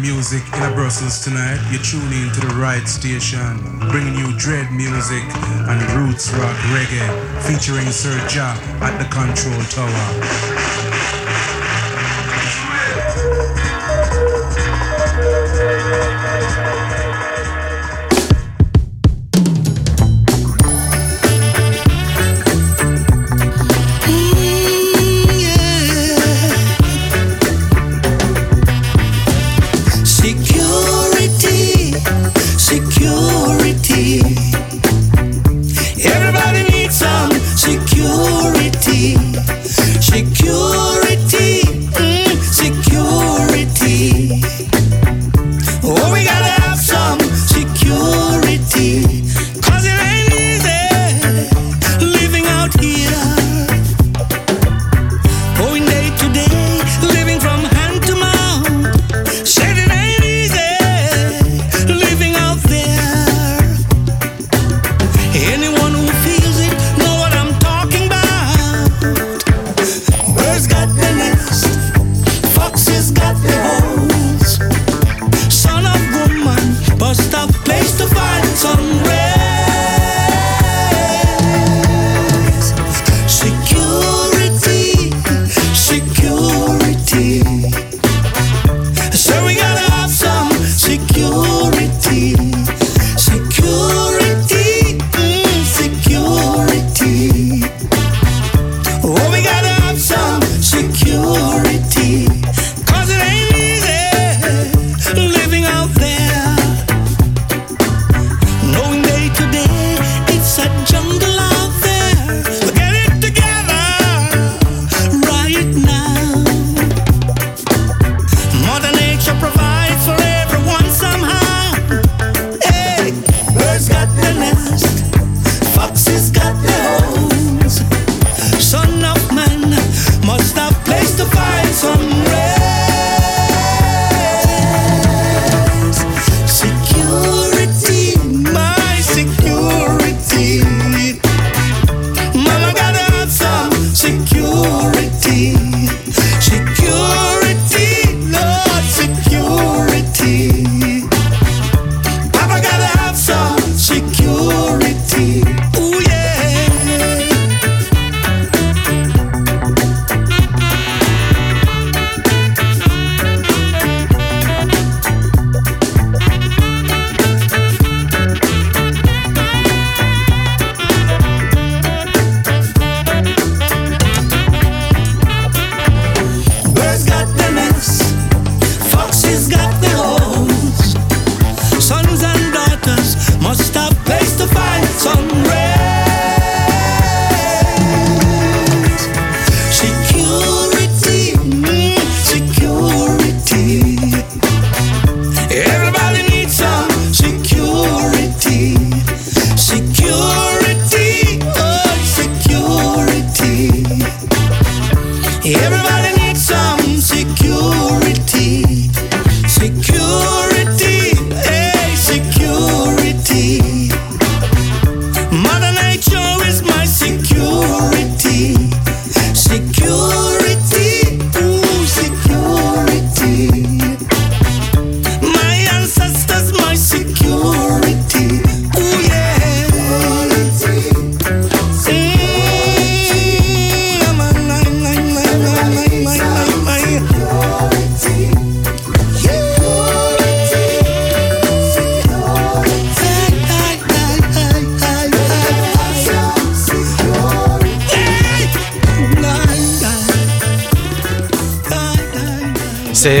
music in a Brussels tonight. You're tuning to the right station, bringing you dread music and roots rock reggae, featuring Sir at the control tower.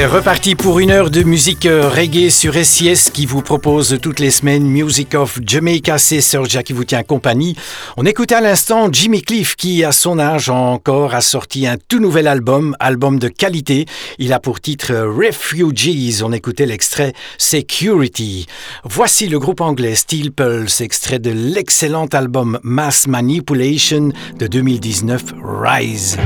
reparti pour une heure de musique euh, reggae sur SIS qui vous propose toutes les semaines Music of Jamaica. C'est Sergia qui vous tient compagnie. On écoute à l'instant Jimmy Cliff qui, à son âge encore, a sorti un tout nouvel album, album de qualité. Il a pour titre euh, Refugees. On écoutait l'extrait Security. Voici le groupe anglais Steel Pulse, extrait de l'excellent album Mass Manipulation de 2019 Rise.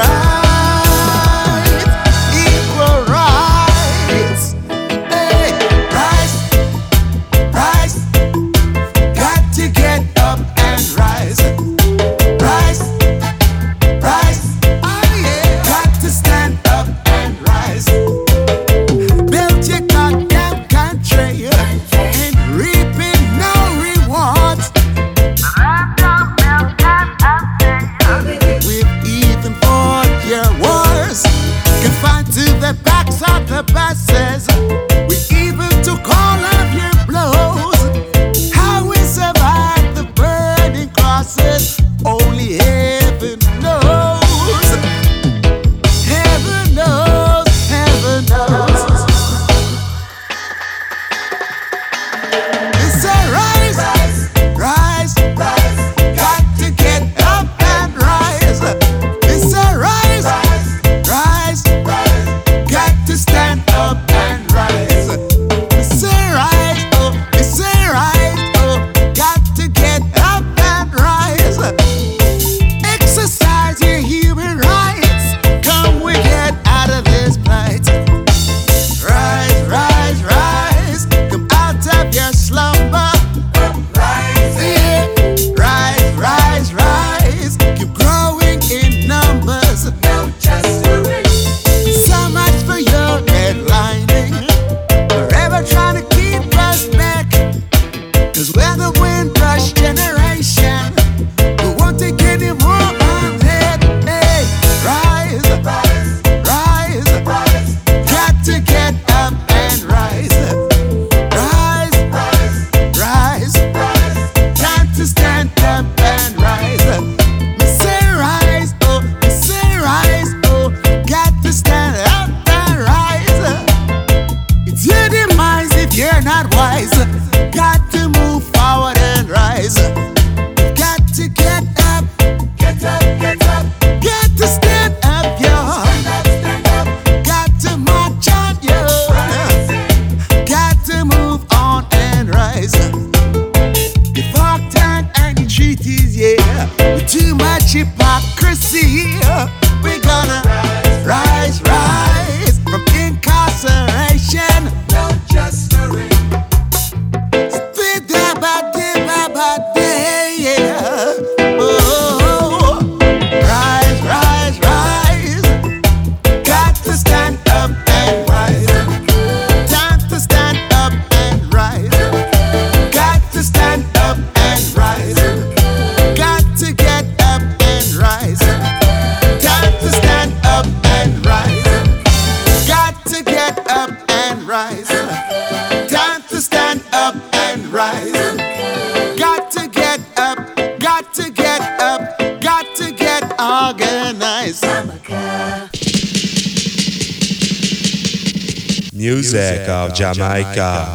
right Jamaica.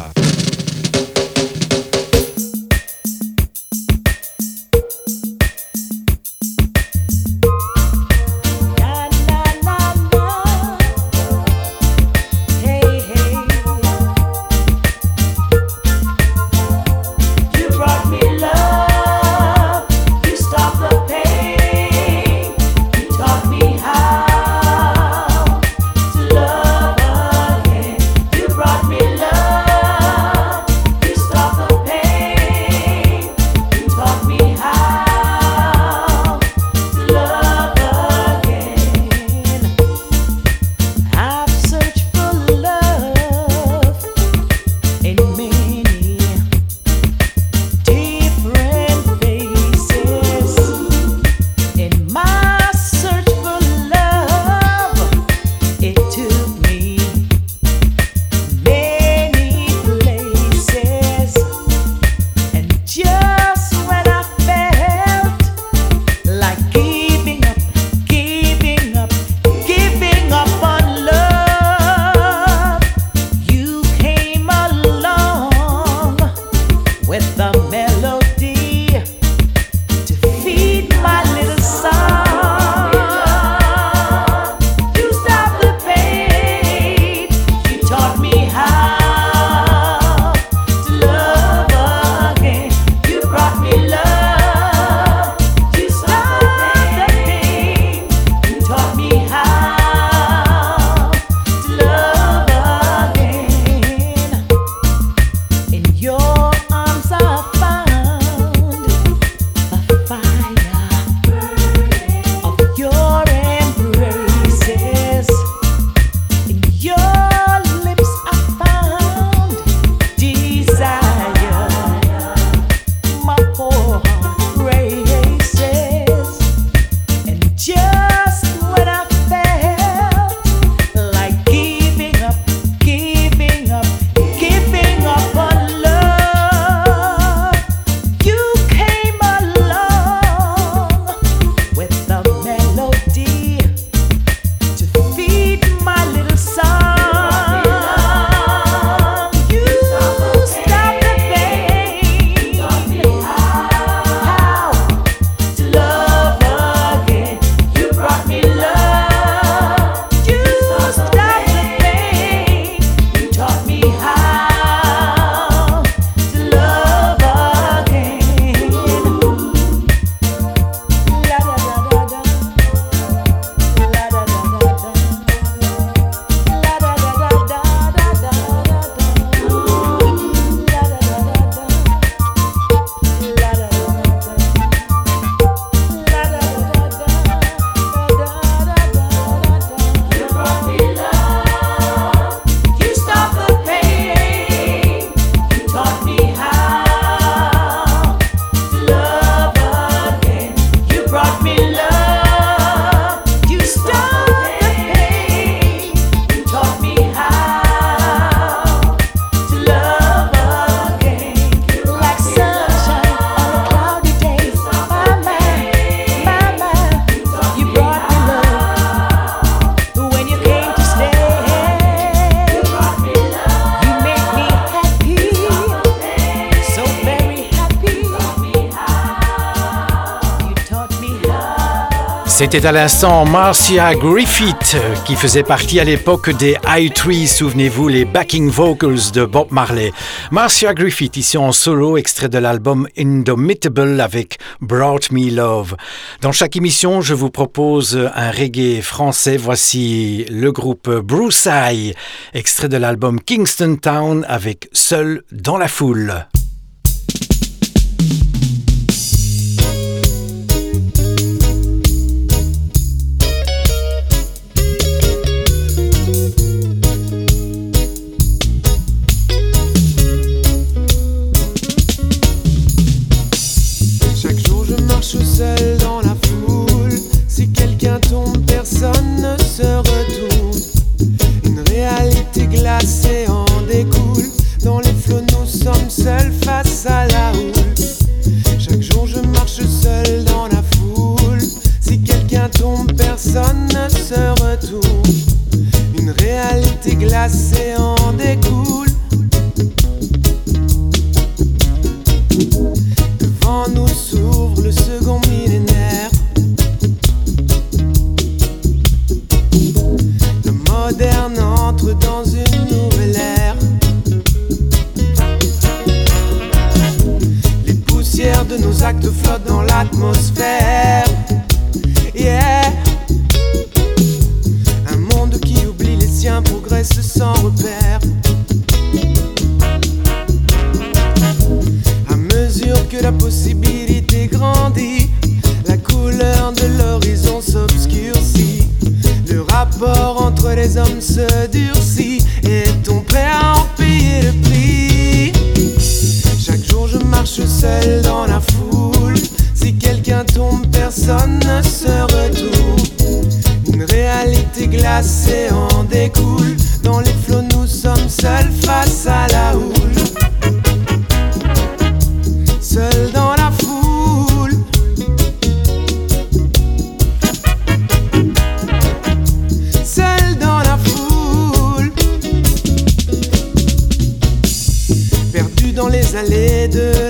C'était à l'instant Marcia Griffith euh, qui faisait partie à l'époque des High Tree, souvenez-vous, les backing vocals de Bob Marley. Marcia Griffith, ici en solo, extrait de l'album Indomitable avec Brought Me Love. Dans chaque émission, je vous propose un reggae français. Voici le groupe Bruce Eye, extrait de l'album Kingston Town avec Seul dans la foule.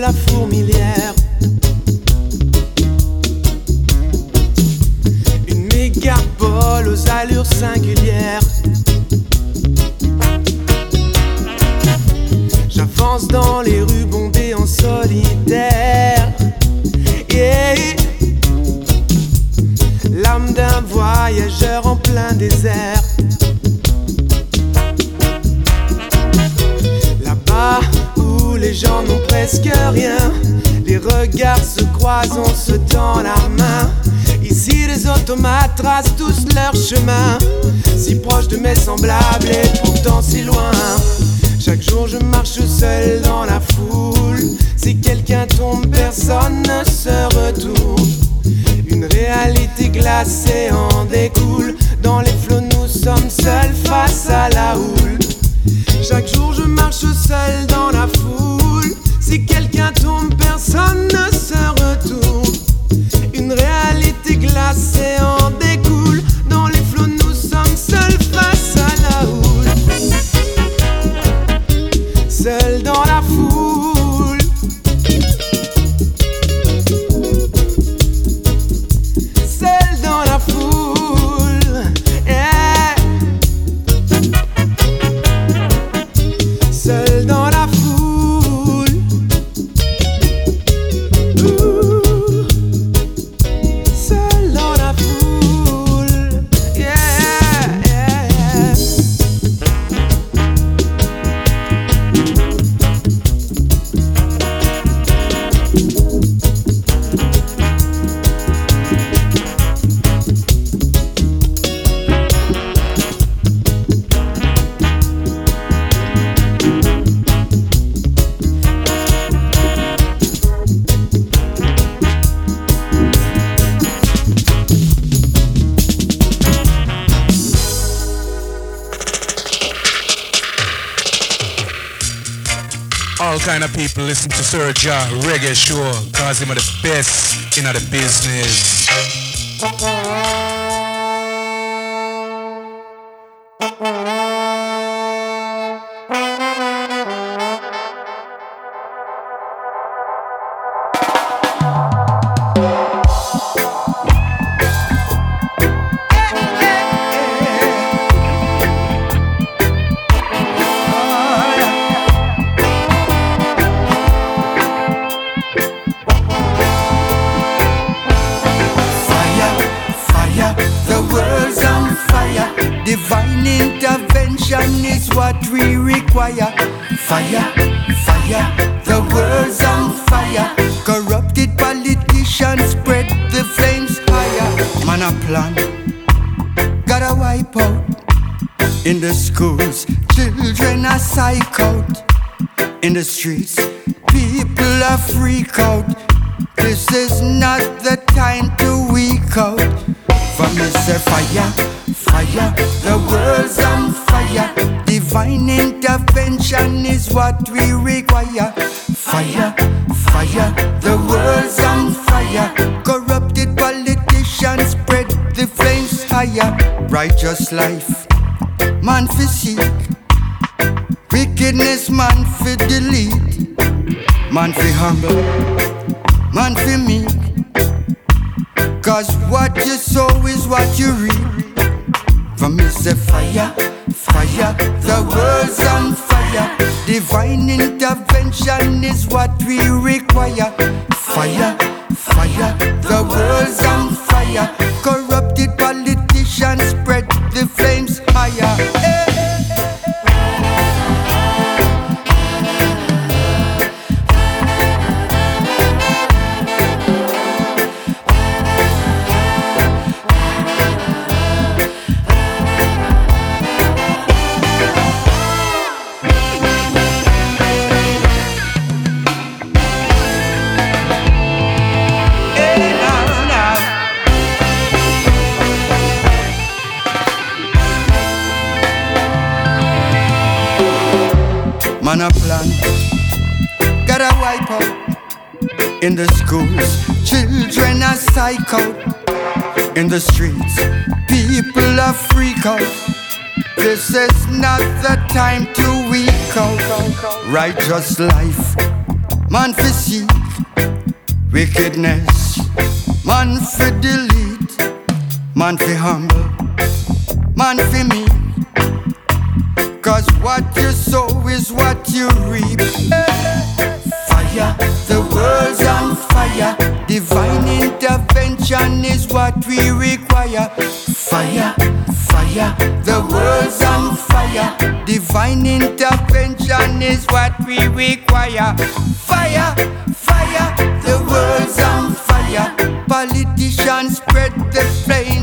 la fourmilière. Une mégapole aux allures singulières. J'avance dans les rues bondées en solitaire. Yeah. L'âme d'un voyageur en plein désert. presque rien. Les regards se croisent, on se tend la main. Ici, les automates tracent tous leur chemin. Si proche de mes semblables et pourtant si loin. Chaque jour, je marche seul dans la foule. Si quelqu'un tombe, personne ne se retourne. Une réalité glacée en découle. Dans les flots, nous sommes seuls face à la houle. Chaque jour, je marche seul dans la foule. Si quelqu'un tombe, personne ne se retourne. Une réalité glacée en kind of people listen to Sir John Reggae Show, cause him are the best in the business. Righteous life, man for seek. Wickedness, man for delete. Man for humble, man for meek. Cause what you sow is what you reap. From me say fire, fire, the world's on fire. Divine intervention is what we require. Fire, fire, the world's on fire. Corrupted Man a plan, gotta wipe out in the schools. Children are psych out in the streets. People are freak out. This is not the time to weak out. Righteous life, man for seek wickedness, man for delete, man for humble, man for me. Cause what you sow is what you reap. Fire, the world's on fire. Divine intervention is what we require. Fire, fire, the world's on fire. Divine intervention is what we require. Fire, fire, the world's on fire. Politicians spread the flames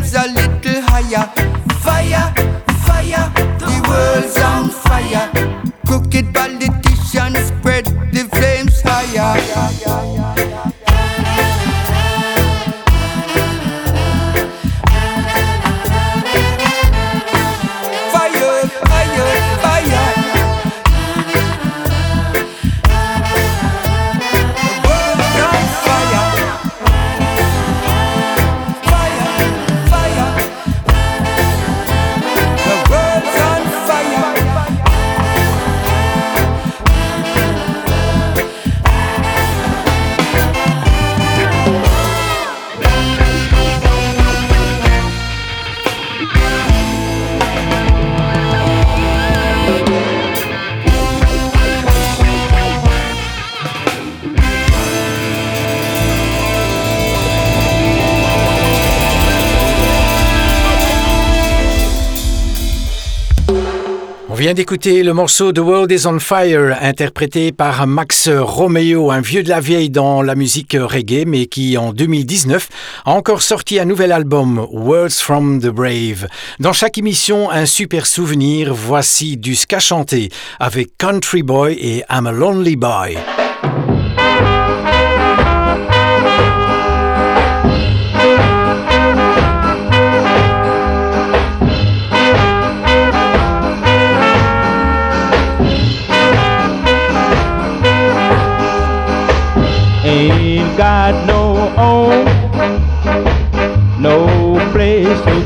vient d'écouter le morceau The World is on Fire, interprété par Max Romeo, un vieux de la vieille dans la musique reggae, mais qui en 2019 a encore sorti un nouvel album, Words from the Brave. Dans chaque émission, un super souvenir, voici du ska chanté avec Country Boy et I'm a Lonely Boy.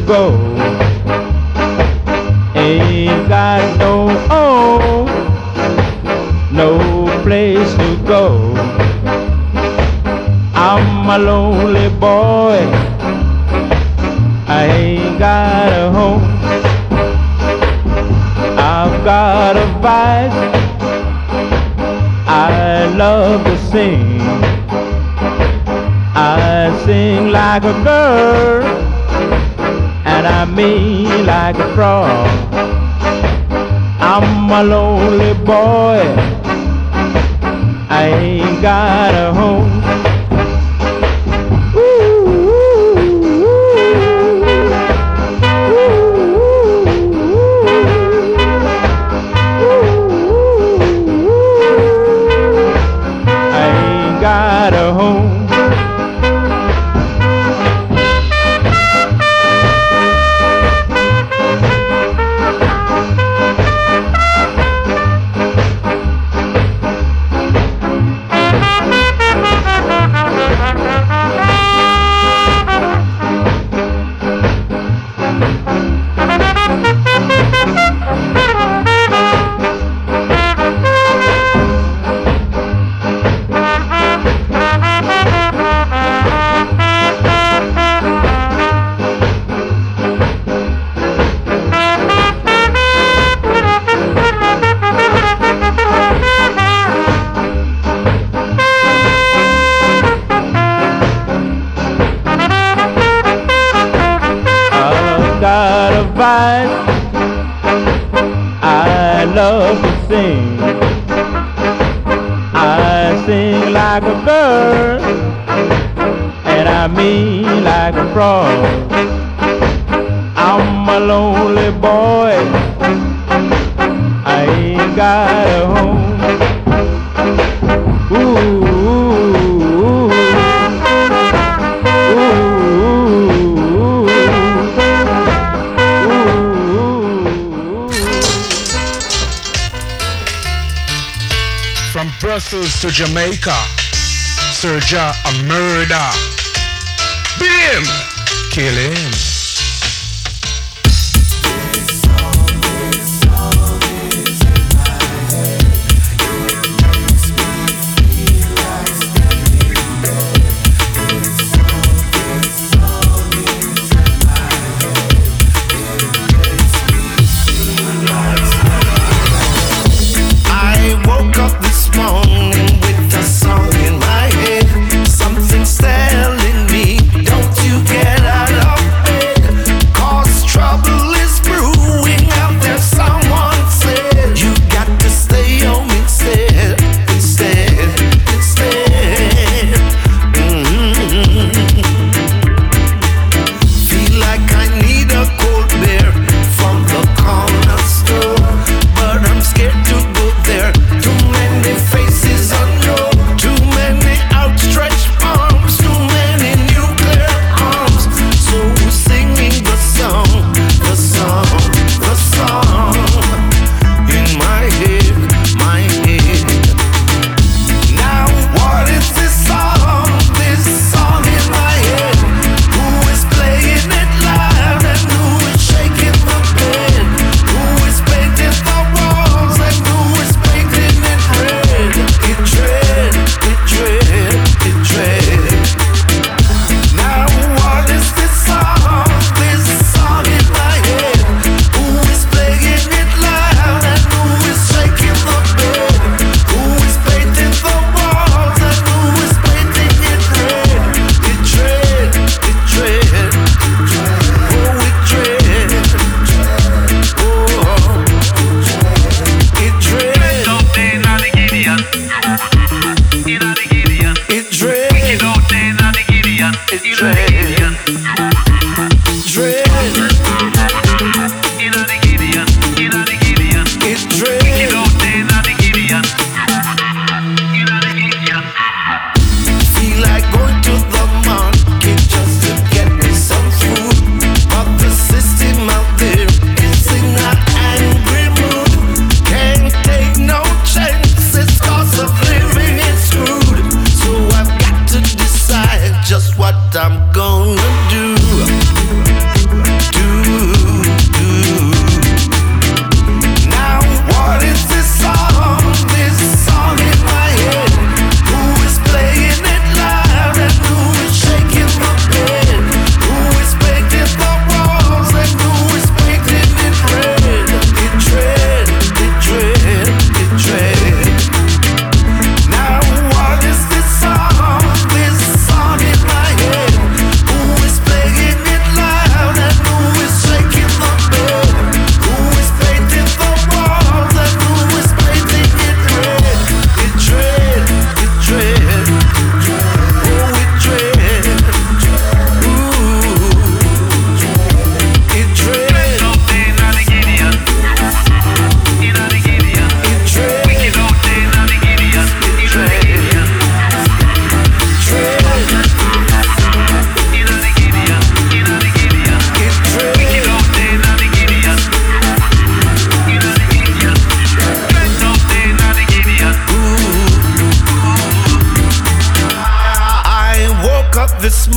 Go. Ain't got no home, no place to go. I'm a lonely boy. I ain't got a home. I've got a vice. I love to sing. I sing like a girl, I like a frog. I'm a lonely boy. I ain't got a home. To Jamaica. Serja a murder. Beat him. Kill him.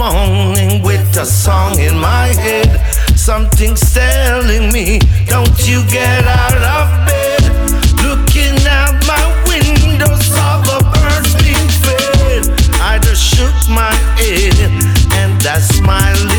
Morning with a song in my head. Something's telling me, don't you get out of bed. Looking out my window, saw the birds being fed. I just shook my head and I smiled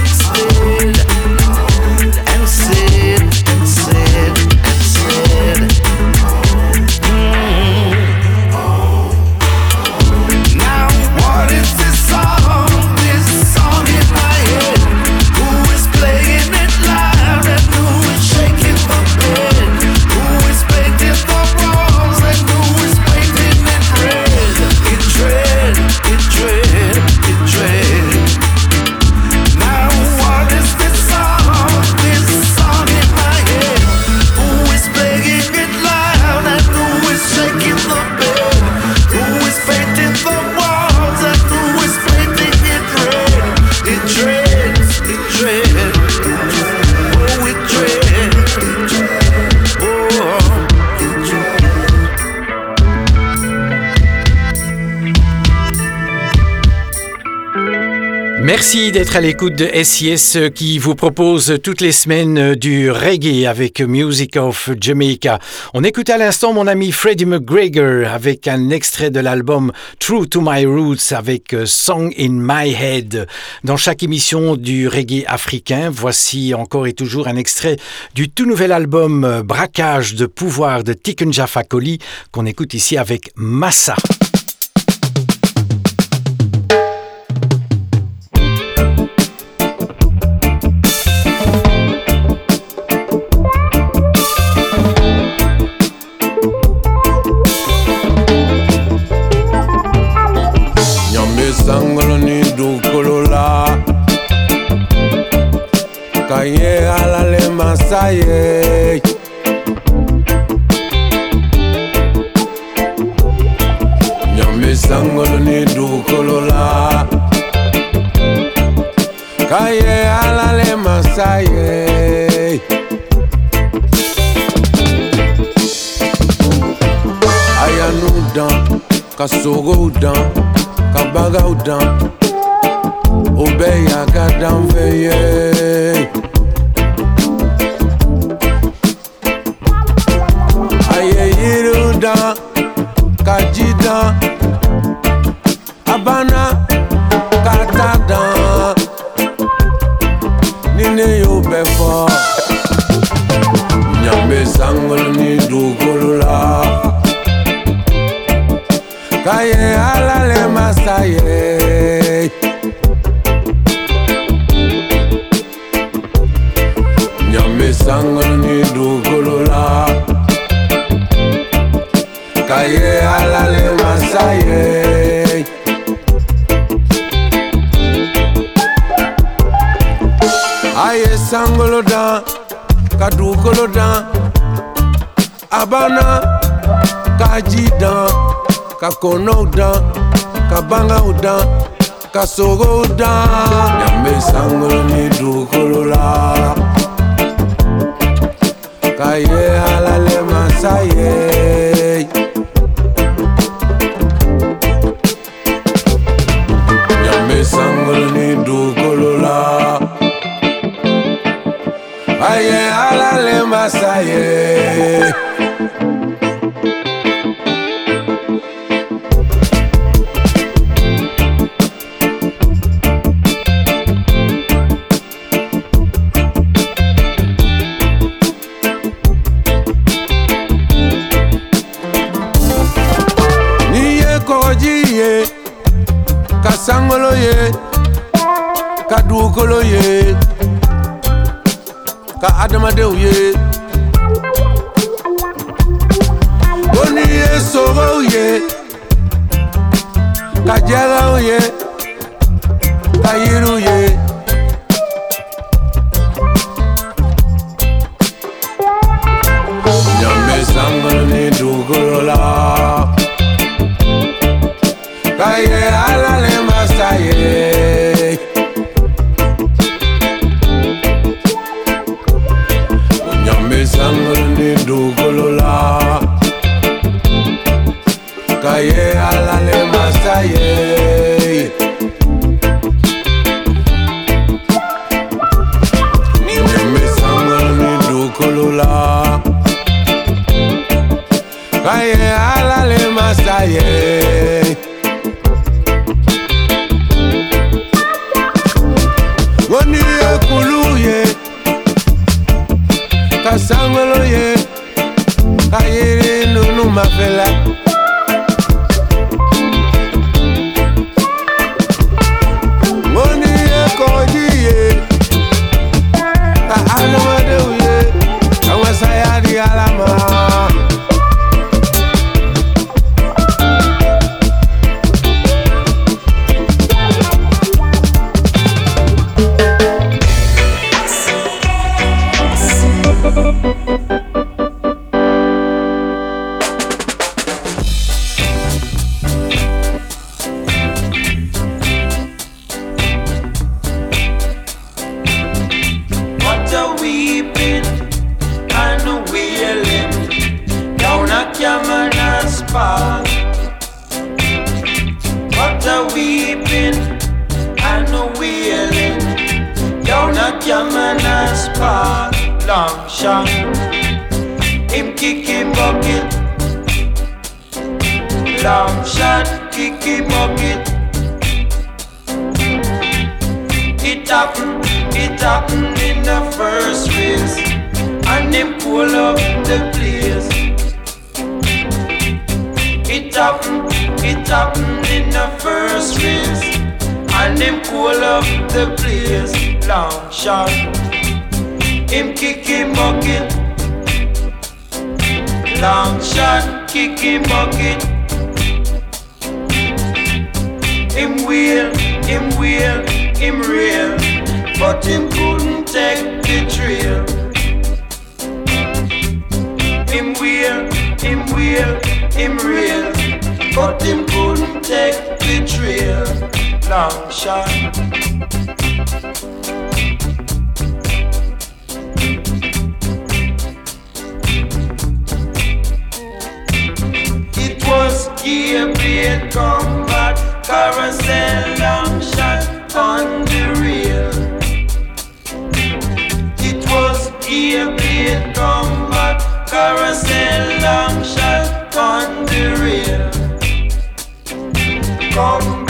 Merci d'être à l'écoute de SIS euh, qui vous propose toutes les semaines euh, du reggae avec Music of Jamaica. On écoute à l'instant mon ami Freddie McGregor avec un extrait de l'album True to My Roots avec euh, Song in My Head. Dans chaque émission du reggae africain, voici encore et toujours un extrait du tout nouvel album Braquage de pouvoir de Tiken Jaffa Koli qu'on écoute ici avec Massa. Masaye kasogoda yamba esangolo nidukolola kaye alale masaye. Yamba esangolo nidukolola kaye alale masaye. Ka adamadenw ye ko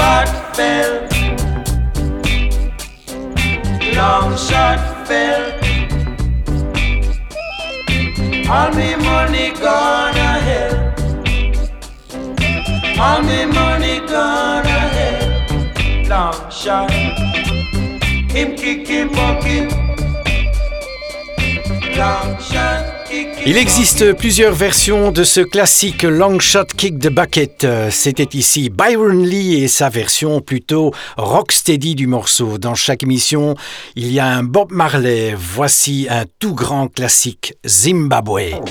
but fell. Long shot fell. All me money gone to hell. All me money gone to hell. Long shot. Him kick him bucket. Long shot. Il existe plusieurs versions de ce classique Long Shot Kick the Bucket. C'était ici Byron Lee et sa version plutôt rocksteady du morceau. Dans chaque émission, il y a un Bob Marley. Voici un tout grand classique Zimbabwe.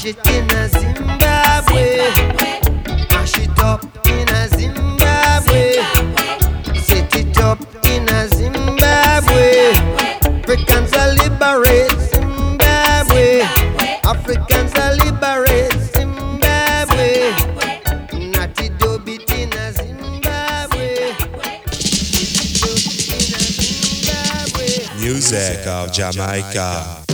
mash it in a Zimbabwe. Mash it up in a Zimbabwe. Set it up in a Zimbabwe. Africans are Zimbabwe. Africans Zimbabwe. Natty Dobit in a Zimbabwe. Music of Jamaica.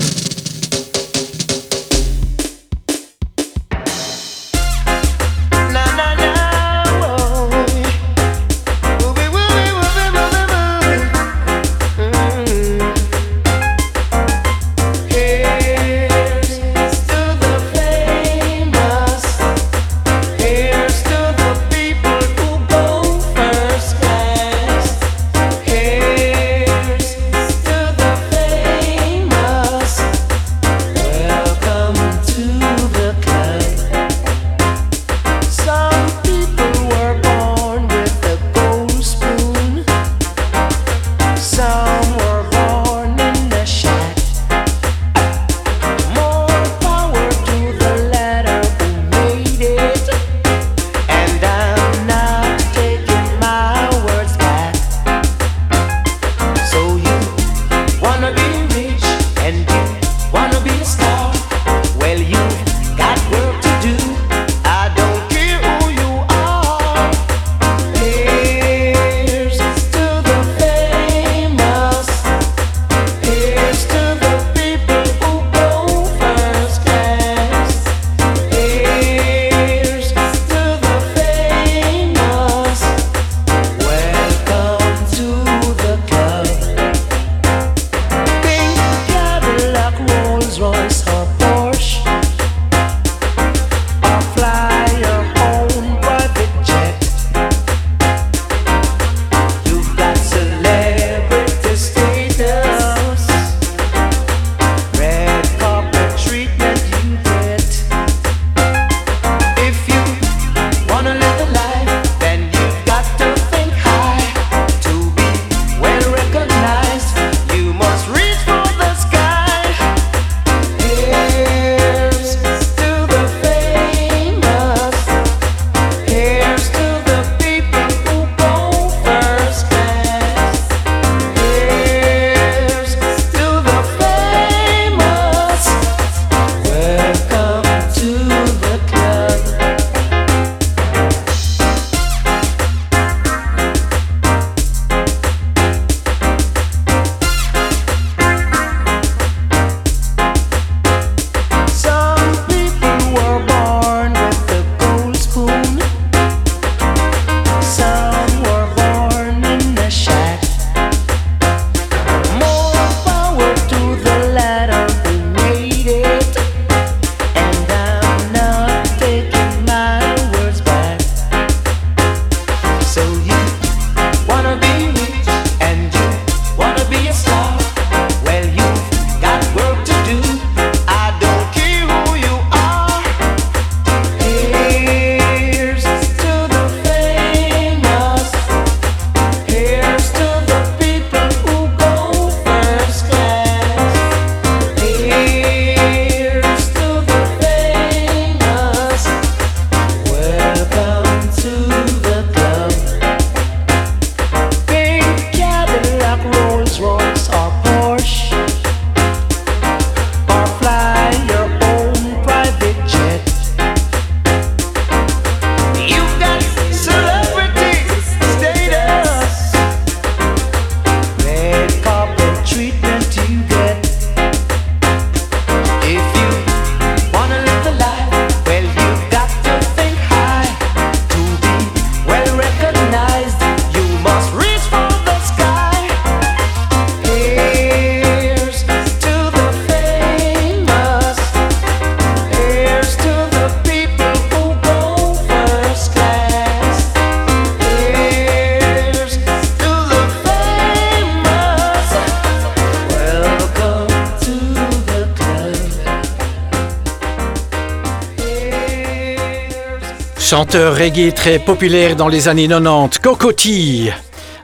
Chanteur reggae très populaire dans les années 90, Cocotti,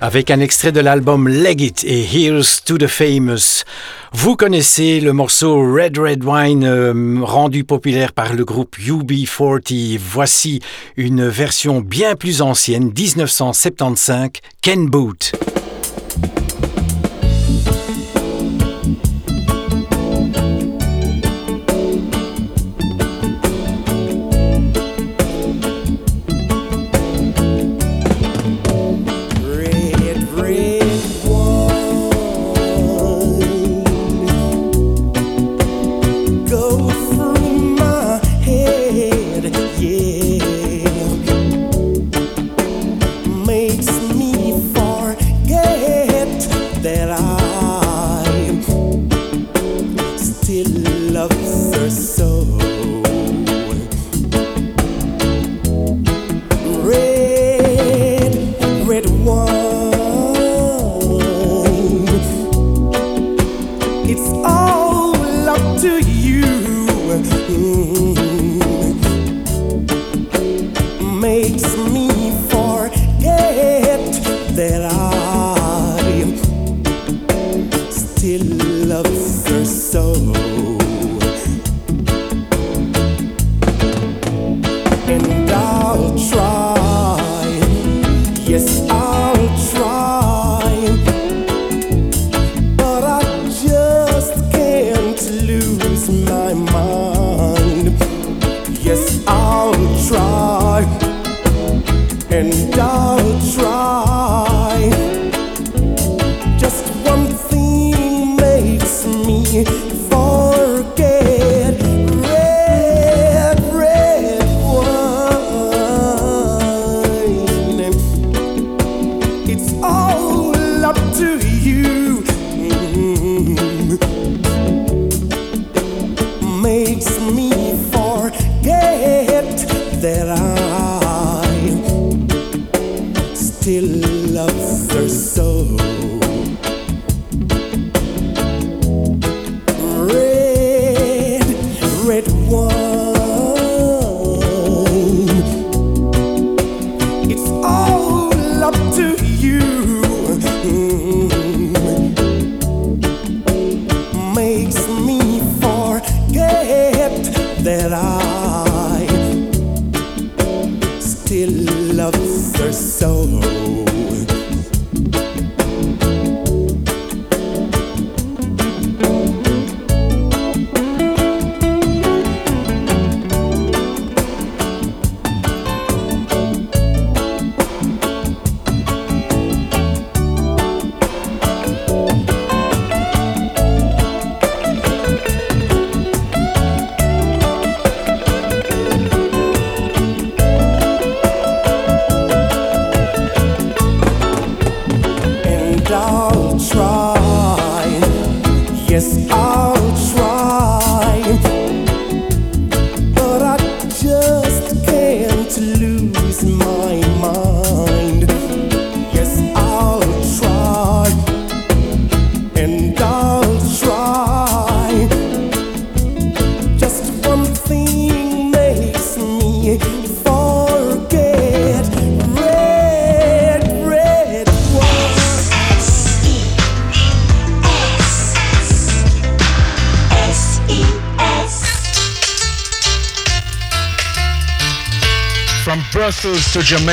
avec un extrait de l'album Leg It et Here's to the Famous. Vous connaissez le morceau Red Red Wine euh, rendu populaire par le groupe UB40. Voici une version bien plus ancienne, 1975, Ken Boot.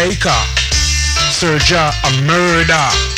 Jamaica. Serja a murder.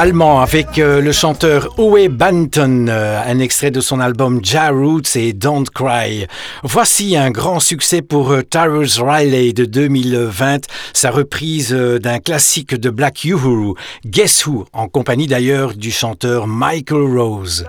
Allemand avec euh, le chanteur Uwe Banton, euh, un extrait de son album Ja Roots et Don't Cry. Voici un grand succès pour euh, Tyrus Riley de 2020, sa reprise d'un classique de Black Uhuru, Guess Who, en compagnie d'ailleurs du chanteur Michael Rose.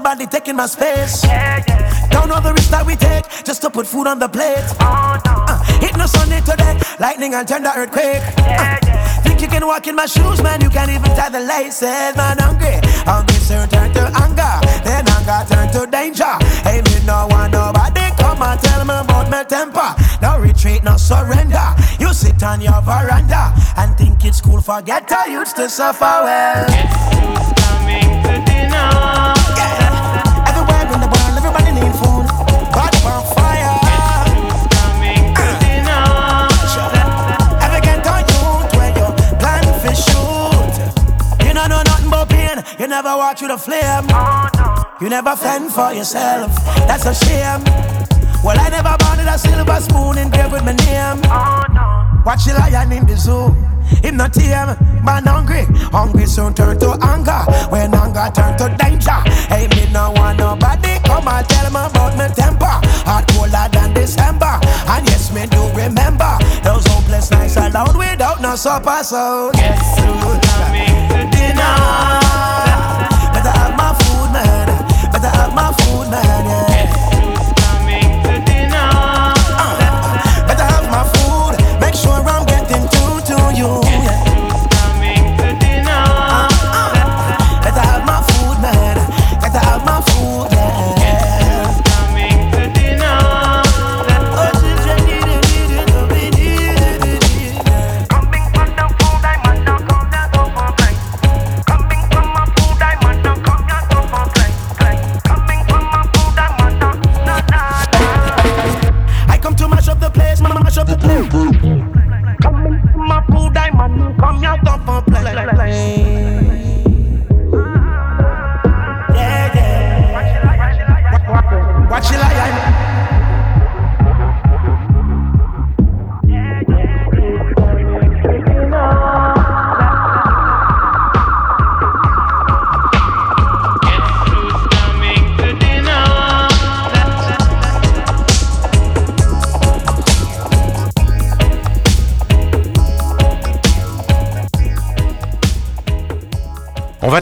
Nobody taking my space. Yeah, yeah. Don't know the risk that we take just to put food on the plate. Oh, no. uh, hit no Sunday today, lightning and tender earthquake. Yeah, uh, think you can walk in my shoes, man? You can't even tie the laces, man. Hungry, hungry, sir, turn to anger. Then anger turn to danger. Hey, me no want nobody come and tell me about my temper. No retreat, no surrender. You sit on your veranda and think it's cool. Forget I used to suffer well. Guess coming to dinner? Never fend for yourself. That's a shame. Well, I never wanted a silver spoon engraved with my name. Watch the lion in the zoo. Him not tame, man hungry. Hungry soon turn to anger. When anger turn to danger. Hey, me no want nobody come and tell me about my temper. Hot colder than December. And yes, me do remember those hopeless nights alone without no supper. So guess coming to dinner?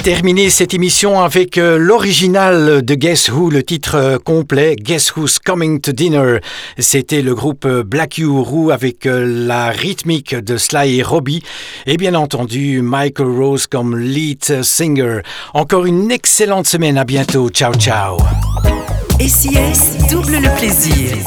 Terminer cette émission avec euh, l'original de Guess Who, le titre euh, complet Guess Who's Coming to Dinner. C'était le groupe euh, Black Uhuru avec la rythmique de Sly et Robbie et bien entendu Michael Rose comme lead singer. Encore une excellente semaine, à bientôt, ciao ciao. SIS double le plaisir.